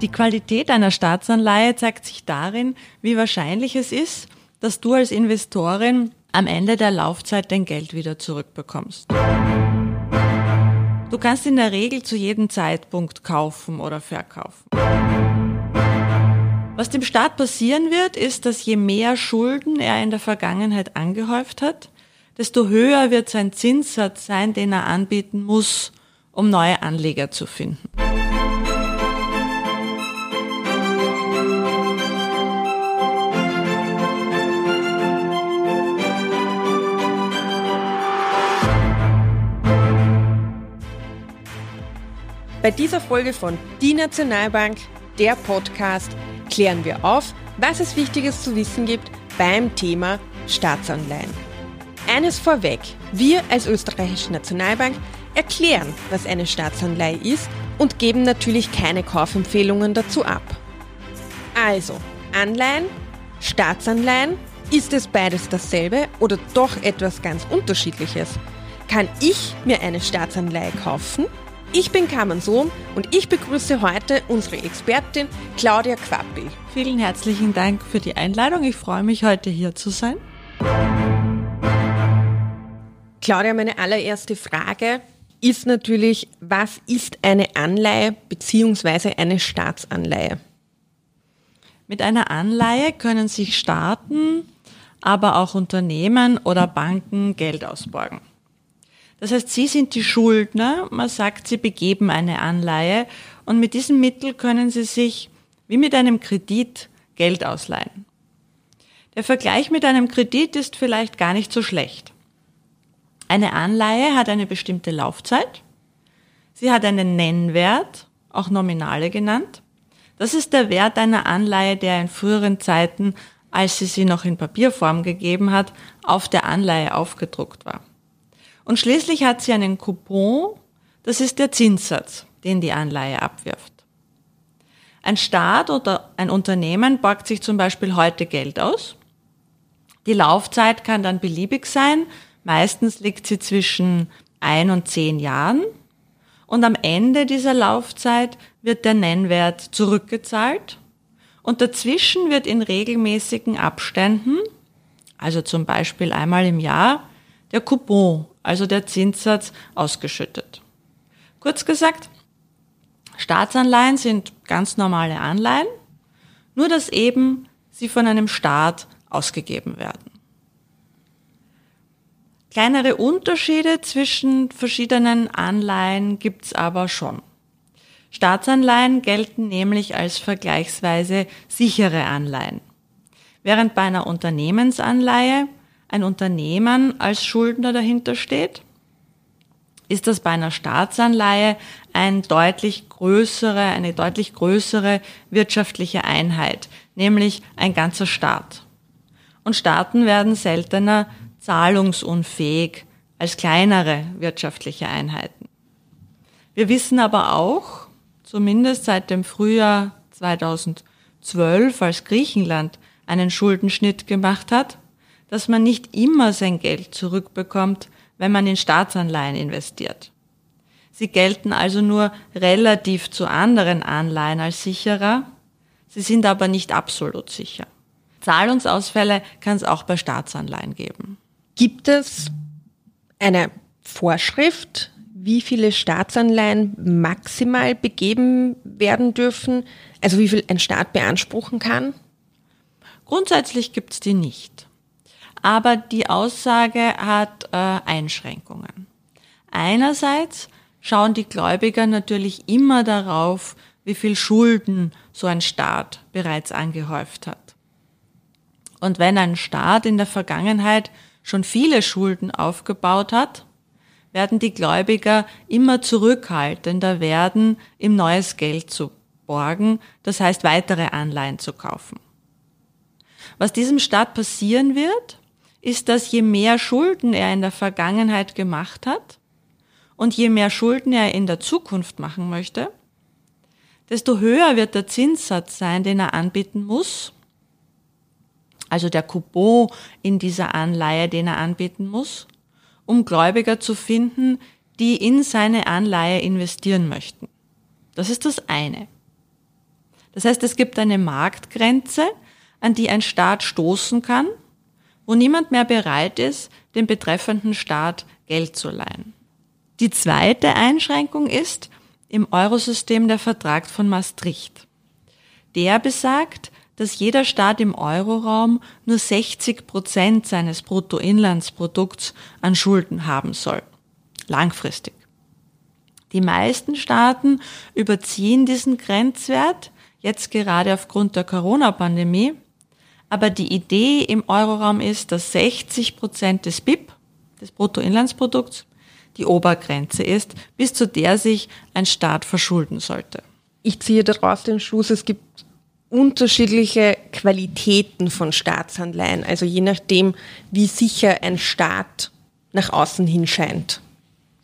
Die Qualität einer Staatsanleihe zeigt sich darin, wie wahrscheinlich es ist, dass du als Investorin am Ende der Laufzeit dein Geld wieder zurückbekommst. Du kannst in der Regel zu jedem Zeitpunkt kaufen oder verkaufen. Was dem Staat passieren wird, ist, dass je mehr Schulden er in der Vergangenheit angehäuft hat, desto höher wird sein Zinssatz sein, den er anbieten muss, um neue Anleger zu finden. Bei dieser Folge von Die Nationalbank, der Podcast, klären wir auf, was es Wichtiges zu wissen gibt beim Thema Staatsanleihen. Eines vorweg, wir als österreichische Nationalbank erklären, was eine Staatsanleihe ist und geben natürlich keine Kaufempfehlungen dazu ab. Also, Anleihen, Staatsanleihen, ist es beides dasselbe oder doch etwas ganz Unterschiedliches? Kann ich mir eine Staatsanleihe kaufen ich bin Carmen Sohn und ich begrüße heute unsere Expertin Claudia Quappi. Vielen herzlichen Dank für die Einladung. Ich freue mich, heute hier zu sein. Claudia, meine allererste Frage ist natürlich, was ist eine Anleihe bzw. eine Staatsanleihe? Mit einer Anleihe können sich Staaten, aber auch Unternehmen oder Banken Geld ausborgen. Das heißt, Sie sind die Schuldner. Man sagt, Sie begeben eine Anleihe und mit diesem Mittel können Sie sich wie mit einem Kredit Geld ausleihen. Der Vergleich mit einem Kredit ist vielleicht gar nicht so schlecht. Eine Anleihe hat eine bestimmte Laufzeit. Sie hat einen Nennwert, auch Nominale genannt. Das ist der Wert einer Anleihe, der in früheren Zeiten, als sie sie noch in Papierform gegeben hat, auf der Anleihe aufgedruckt war. Und schließlich hat sie einen Coupon, das ist der Zinssatz, den die Anleihe abwirft. Ein Staat oder ein Unternehmen borgt sich zum Beispiel heute Geld aus. Die Laufzeit kann dann beliebig sein. Meistens liegt sie zwischen ein und zehn Jahren. Und am Ende dieser Laufzeit wird der Nennwert zurückgezahlt. Und dazwischen wird in regelmäßigen Abständen, also zum Beispiel einmal im Jahr, der Coupon also der Zinssatz, ausgeschüttet. Kurz gesagt, Staatsanleihen sind ganz normale Anleihen, nur dass eben sie von einem Staat ausgegeben werden. Kleinere Unterschiede zwischen verschiedenen Anleihen gibt's aber schon. Staatsanleihen gelten nämlich als vergleichsweise sichere Anleihen, während bei einer Unternehmensanleihe ein Unternehmen als Schuldner dahinter steht, ist das bei einer Staatsanleihe ein deutlich größere, eine deutlich größere wirtschaftliche Einheit, nämlich ein ganzer Staat. Und Staaten werden seltener zahlungsunfähig als kleinere wirtschaftliche Einheiten. Wir wissen aber auch, zumindest seit dem Frühjahr 2012, als Griechenland einen Schuldenschnitt gemacht hat, dass man nicht immer sein Geld zurückbekommt, wenn man in Staatsanleihen investiert. Sie gelten also nur relativ zu anderen Anleihen als sicherer, sie sind aber nicht absolut sicher. Zahlungsausfälle kann es auch bei Staatsanleihen geben. Gibt es eine Vorschrift, wie viele Staatsanleihen maximal begeben werden dürfen, also wie viel ein Staat beanspruchen kann? Grundsätzlich gibt es die nicht aber die Aussage hat äh, Einschränkungen. Einerseits schauen die Gläubiger natürlich immer darauf, wie viel Schulden so ein Staat bereits angehäuft hat. Und wenn ein Staat in der Vergangenheit schon viele Schulden aufgebaut hat, werden die Gläubiger immer zurückhaltender werden, ihm neues Geld zu borgen, das heißt weitere Anleihen zu kaufen. Was diesem Staat passieren wird, ist, dass je mehr Schulden er in der Vergangenheit gemacht hat und je mehr Schulden er in der Zukunft machen möchte, desto höher wird der Zinssatz sein, den er anbieten muss, also der Coupon in dieser Anleihe, den er anbieten muss, um Gläubiger zu finden, die in seine Anleihe investieren möchten. Das ist das eine. Das heißt, es gibt eine Marktgrenze, an die ein Staat stoßen kann, wo niemand mehr bereit ist, dem betreffenden Staat Geld zu leihen. Die zweite Einschränkung ist im Eurosystem der Vertrag von Maastricht. Der besagt, dass jeder Staat im Euroraum nur 60 Prozent seines Bruttoinlandsprodukts an Schulden haben soll. Langfristig. Die meisten Staaten überziehen diesen Grenzwert, jetzt gerade aufgrund der Corona-Pandemie. Aber die Idee im Euroraum ist, dass 60 Prozent des BIP, des Bruttoinlandsprodukts, die Obergrenze ist, bis zu der sich ein Staat verschulden sollte. Ich ziehe daraus den Schluss, es gibt unterschiedliche Qualitäten von Staatsanleihen, also je nachdem, wie sicher ein Staat nach außen hin scheint.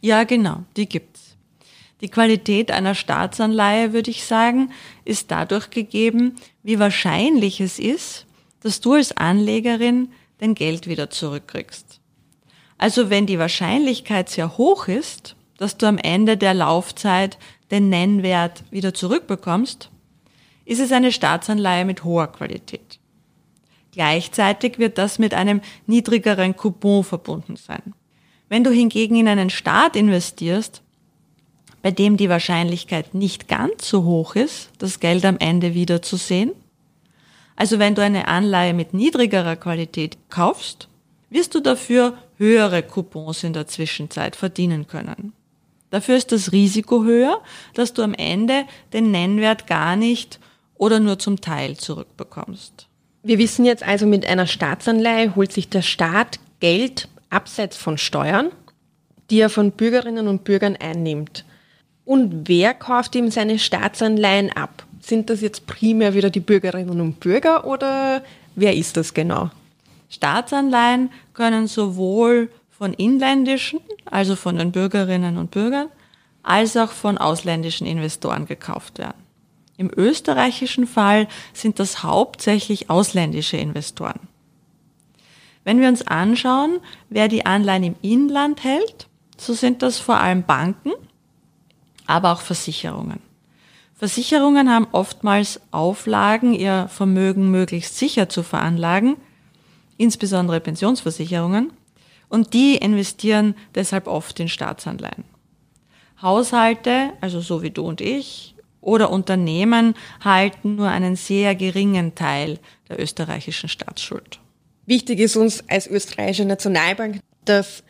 Ja, genau, die gibt's. Die Qualität einer Staatsanleihe, würde ich sagen, ist dadurch gegeben, wie wahrscheinlich es ist, dass du als Anlegerin dein Geld wieder zurückkriegst. Also wenn die Wahrscheinlichkeit sehr hoch ist, dass du am Ende der Laufzeit den Nennwert wieder zurückbekommst, ist es eine Staatsanleihe mit hoher Qualität. Gleichzeitig wird das mit einem niedrigeren Coupon verbunden sein. Wenn du hingegen in einen Staat investierst, bei dem die Wahrscheinlichkeit nicht ganz so hoch ist, das Geld am Ende wieder zu sehen, also wenn du eine Anleihe mit niedrigerer Qualität kaufst, wirst du dafür höhere Coupons in der Zwischenzeit verdienen können. Dafür ist das Risiko höher, dass du am Ende den Nennwert gar nicht oder nur zum Teil zurückbekommst. Wir wissen jetzt also, mit einer Staatsanleihe holt sich der Staat Geld abseits von Steuern, die er von Bürgerinnen und Bürgern einnimmt. Und wer kauft ihm seine Staatsanleihen ab? Sind das jetzt primär wieder die Bürgerinnen und Bürger oder wer ist das genau? Staatsanleihen können sowohl von inländischen, also von den Bürgerinnen und Bürgern, als auch von ausländischen Investoren gekauft werden. Im österreichischen Fall sind das hauptsächlich ausländische Investoren. Wenn wir uns anschauen, wer die Anleihen im Inland hält, so sind das vor allem Banken, aber auch Versicherungen. Versicherungen haben oftmals Auflagen, ihr Vermögen möglichst sicher zu veranlagen, insbesondere Pensionsversicherungen, und die investieren deshalb oft in Staatsanleihen. Haushalte, also so wie du und ich, oder Unternehmen halten nur einen sehr geringen Teil der österreichischen Staatsschuld. Wichtig ist uns als österreichische Nationalbank, dass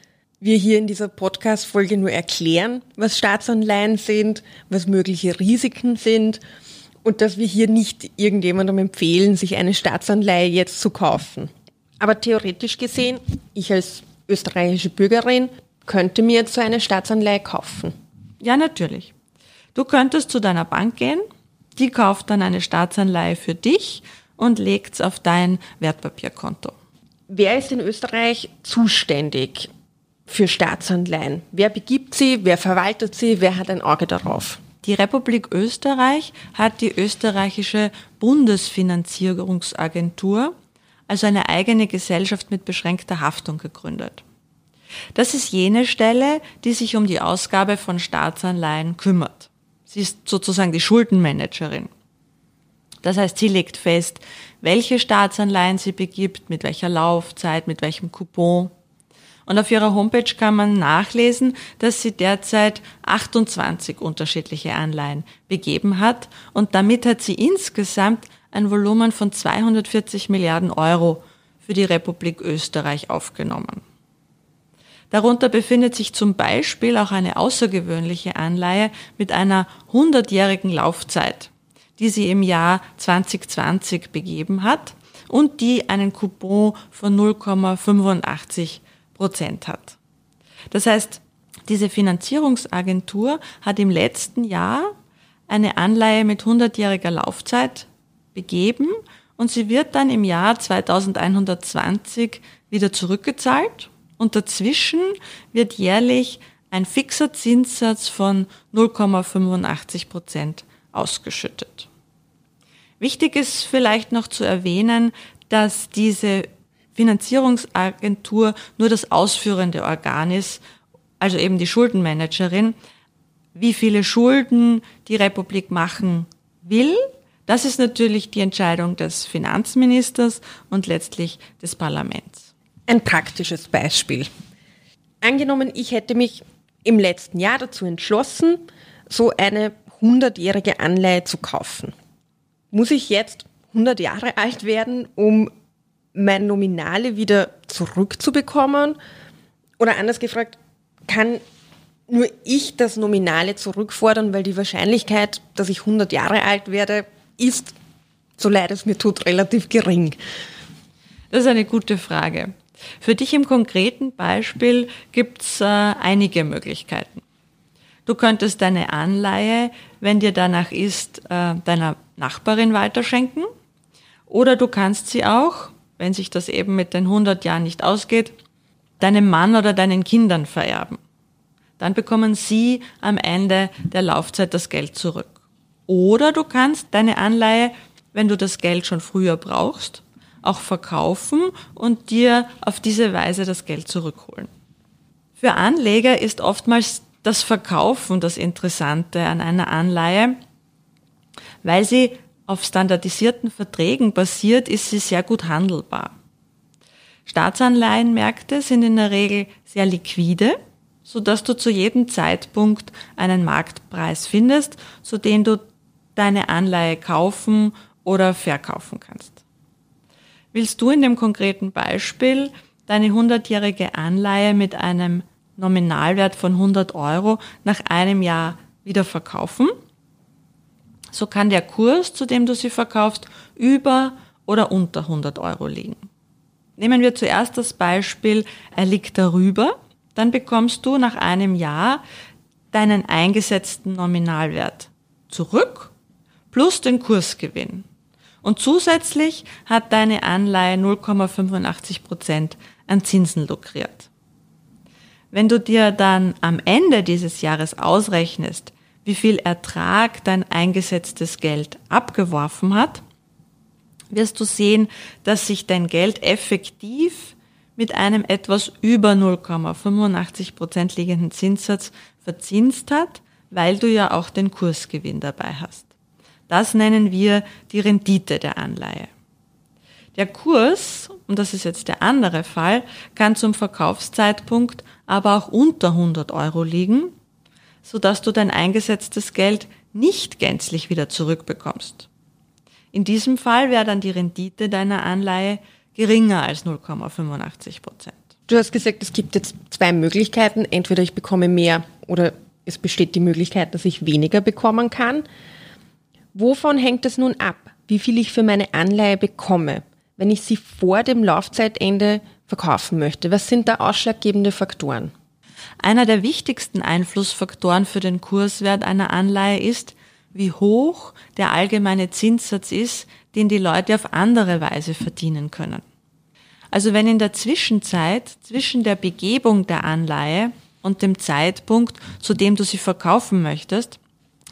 wir hier in dieser Podcast-Folge nur erklären, was Staatsanleihen sind, was mögliche Risiken sind und dass wir hier nicht irgendjemandem empfehlen, sich eine Staatsanleihe jetzt zu kaufen. Aber theoretisch gesehen, ich als österreichische Bürgerin könnte mir jetzt so eine Staatsanleihe kaufen. Ja, natürlich. Du könntest zu deiner Bank gehen, die kauft dann eine Staatsanleihe für dich und legt's auf dein Wertpapierkonto. Wer ist in Österreich zuständig für Staatsanleihen? Wer begibt sie? Wer verwaltet sie? Wer hat ein Auge darauf? Die Republik Österreich hat die österreichische Bundesfinanzierungsagentur, also eine eigene Gesellschaft mit beschränkter Haftung gegründet. Das ist jene Stelle, die sich um die Ausgabe von Staatsanleihen kümmert. Sie ist sozusagen die Schuldenmanagerin. Das heißt, sie legt fest, welche Staatsanleihen sie begibt, mit welcher Laufzeit, mit welchem Coupon. Und auf ihrer Homepage kann man nachlesen, dass sie derzeit 28 unterschiedliche Anleihen begeben hat und damit hat sie insgesamt ein Volumen von 240 Milliarden Euro für die Republik Österreich aufgenommen. Darunter befindet sich zum Beispiel auch eine außergewöhnliche Anleihe mit einer 100-jährigen Laufzeit, die sie im Jahr 2020 begeben hat und die einen Coupon von 0,85 Prozent hat. Das heißt, diese Finanzierungsagentur hat im letzten Jahr eine Anleihe mit 100-jähriger Laufzeit begeben und sie wird dann im Jahr 2120 wieder zurückgezahlt und dazwischen wird jährlich ein fixer Zinssatz von 0,85 Prozent ausgeschüttet. Wichtig ist vielleicht noch zu erwähnen, dass diese Finanzierungsagentur nur das ausführende Organ ist, also eben die Schuldenmanagerin. Wie viele Schulden die Republik machen will, Das ist natürlich die Entscheidung des Finanzministers und letztlich des Parlaments. Ein praktisches Beispiel. Angenommen, ich hätte mich im letzten Jahr dazu entschlossen, so eine 100-jährige Anleihe zu kaufen. Muss ich jetzt 100 Jahre alt werden, um mein Nominale wieder zurückzubekommen? Oder anders gefragt, kann nur ich das Nominale zurückfordern, weil die Wahrscheinlichkeit, dass ich 100 Jahre alt werde, ist, so leid es mir tut, relativ gering. Das ist eine gute Frage. Für dich im konkreten Beispiel gibt es äh, einige Möglichkeiten. Du könntest deine Anleihe, wenn dir danach ist, äh, deiner Nachbarin weiterschenken. Oder du kannst sie auch, wenn sich das eben mit den 100 Jahren nicht ausgeht, deinem Mann oder deinen Kindern vererben. Dann bekommen sie am Ende der Laufzeit das Geld zurück. Oder du kannst deine Anleihe, wenn du das Geld schon früher brauchst, auch verkaufen und dir auf diese Weise das Geld zurückholen. Für Anleger ist oftmals das Verkaufen das Interessante an einer Anleihe, weil sie auf standardisierten Verträgen basiert, ist sie sehr gut handelbar. Staatsanleihenmärkte sind in der Regel sehr liquide, so dass du zu jedem Zeitpunkt einen Marktpreis findest, zu dem du deine Anleihe kaufen oder verkaufen kannst. Willst du in dem konkreten Beispiel deine 100-jährige Anleihe mit einem Nominalwert von 100 Euro nach einem Jahr wieder verkaufen? So kann der Kurs, zu dem du sie verkaufst, über oder unter 100 Euro liegen. Nehmen wir zuerst das Beispiel, er liegt darüber, dann bekommst du nach einem Jahr deinen eingesetzten Nominalwert zurück plus den Kursgewinn. Und zusätzlich hat deine Anleihe 0,85 Prozent an Zinsen lukriert. Wenn du dir dann am Ende dieses Jahres ausrechnest, wie viel Ertrag dein eingesetztes Geld abgeworfen hat, wirst du sehen, dass sich dein Geld effektiv mit einem etwas über 0,85 Prozent liegenden Zinssatz verzinst hat, weil du ja auch den Kursgewinn dabei hast. Das nennen wir die Rendite der Anleihe. Der Kurs, und das ist jetzt der andere Fall, kann zum Verkaufszeitpunkt aber auch unter 100 Euro liegen, sodass du dein eingesetztes Geld nicht gänzlich wieder zurückbekommst. In diesem Fall wäre dann die Rendite deiner Anleihe geringer als 0,85 Prozent. Du hast gesagt, es gibt jetzt zwei Möglichkeiten. Entweder ich bekomme mehr oder es besteht die Möglichkeit, dass ich weniger bekommen kann. Wovon hängt es nun ab, wie viel ich für meine Anleihe bekomme, wenn ich sie vor dem Laufzeitende verkaufen möchte? Was sind da ausschlaggebende Faktoren? Einer der wichtigsten Einflussfaktoren für den Kurswert einer Anleihe ist, wie hoch der allgemeine Zinssatz ist, den die Leute auf andere Weise verdienen können. Also wenn in der Zwischenzeit zwischen der Begebung der Anleihe und dem Zeitpunkt, zu dem du sie verkaufen möchtest,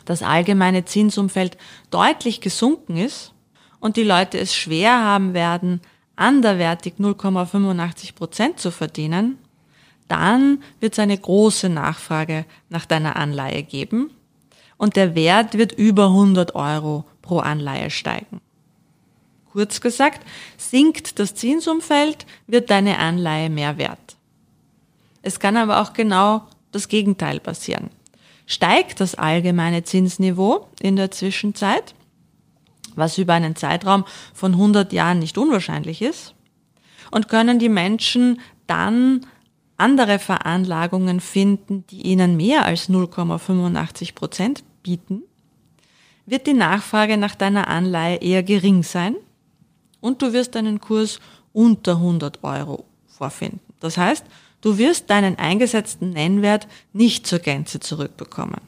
das allgemeine Zinsumfeld deutlich gesunken ist und die Leute es schwer haben werden, anderwertig 0,85 Prozent zu verdienen, dann wird es eine große Nachfrage nach deiner Anleihe geben und der Wert wird über 100 Euro pro Anleihe steigen. Kurz gesagt, sinkt das Zinsumfeld, wird deine Anleihe mehr wert. Es kann aber auch genau das Gegenteil passieren steigt das allgemeine Zinsniveau in der Zwischenzeit, was über einen Zeitraum von 100 Jahren nicht unwahrscheinlich ist, und können die Menschen dann andere Veranlagungen finden, die ihnen mehr als 0,85 Prozent bieten, wird die Nachfrage nach deiner Anleihe eher gering sein und du wirst einen Kurs unter 100 Euro vorfinden. Das heißt, Du wirst deinen eingesetzten Nennwert nicht zur Gänze zurückbekommen.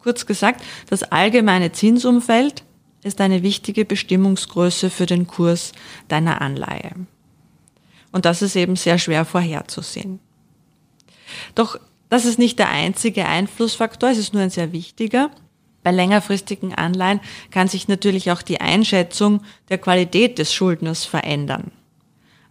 Kurz gesagt, das allgemeine Zinsumfeld ist eine wichtige Bestimmungsgröße für den Kurs deiner Anleihe. Und das ist eben sehr schwer vorherzusehen. Doch das ist nicht der einzige Einflussfaktor, es ist nur ein sehr wichtiger. Bei längerfristigen Anleihen kann sich natürlich auch die Einschätzung der Qualität des Schuldners verändern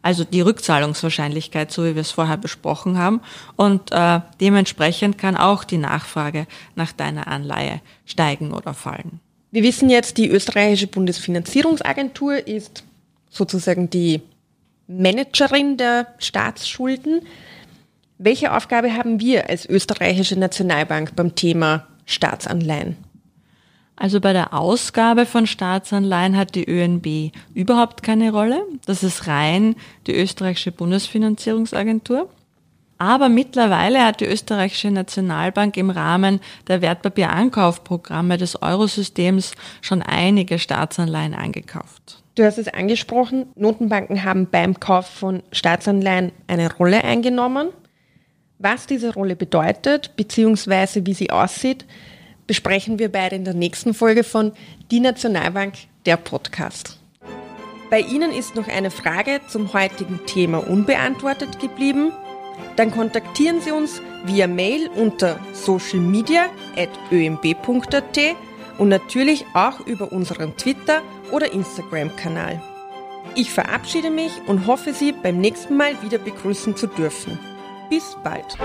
also die Rückzahlungswahrscheinlichkeit, so wie wir es vorher besprochen haben. Und äh, dementsprechend kann auch die Nachfrage nach deiner Anleihe steigen oder fallen. Wir wissen jetzt, die österreichische Bundesfinanzierungsagentur ist sozusagen die Managerin der Staatsschulden. Welche Aufgabe haben wir als österreichische Nationalbank beim Thema Staatsanleihen? Also bei der Ausgabe von Staatsanleihen hat die ÖNB überhaupt keine Rolle. Das ist rein die österreichische Bundesfinanzierungsagentur. Aber mittlerweile hat die österreichische Nationalbank im Rahmen der Wertpapierankaufprogramme des Eurosystems schon einige Staatsanleihen eingekauft. Du hast es angesprochen, Notenbanken haben beim Kauf von Staatsanleihen eine Rolle eingenommen. Was diese Rolle bedeutet, beziehungsweise wie sie aussieht, besprechen wir beide in der nächsten Folge von Die Nationalbank, der Podcast. Bei Ihnen ist noch eine Frage zum heutigen Thema unbeantwortet geblieben dann kontaktieren Sie uns via Mail unter socialmedia.ömb.at und natürlich auch über unseren Twitter- oder Instagram-Kanal. Ich verabschiede mich und hoffe, Sie beim nächsten Mal wieder begrüßen zu dürfen. Bis bald.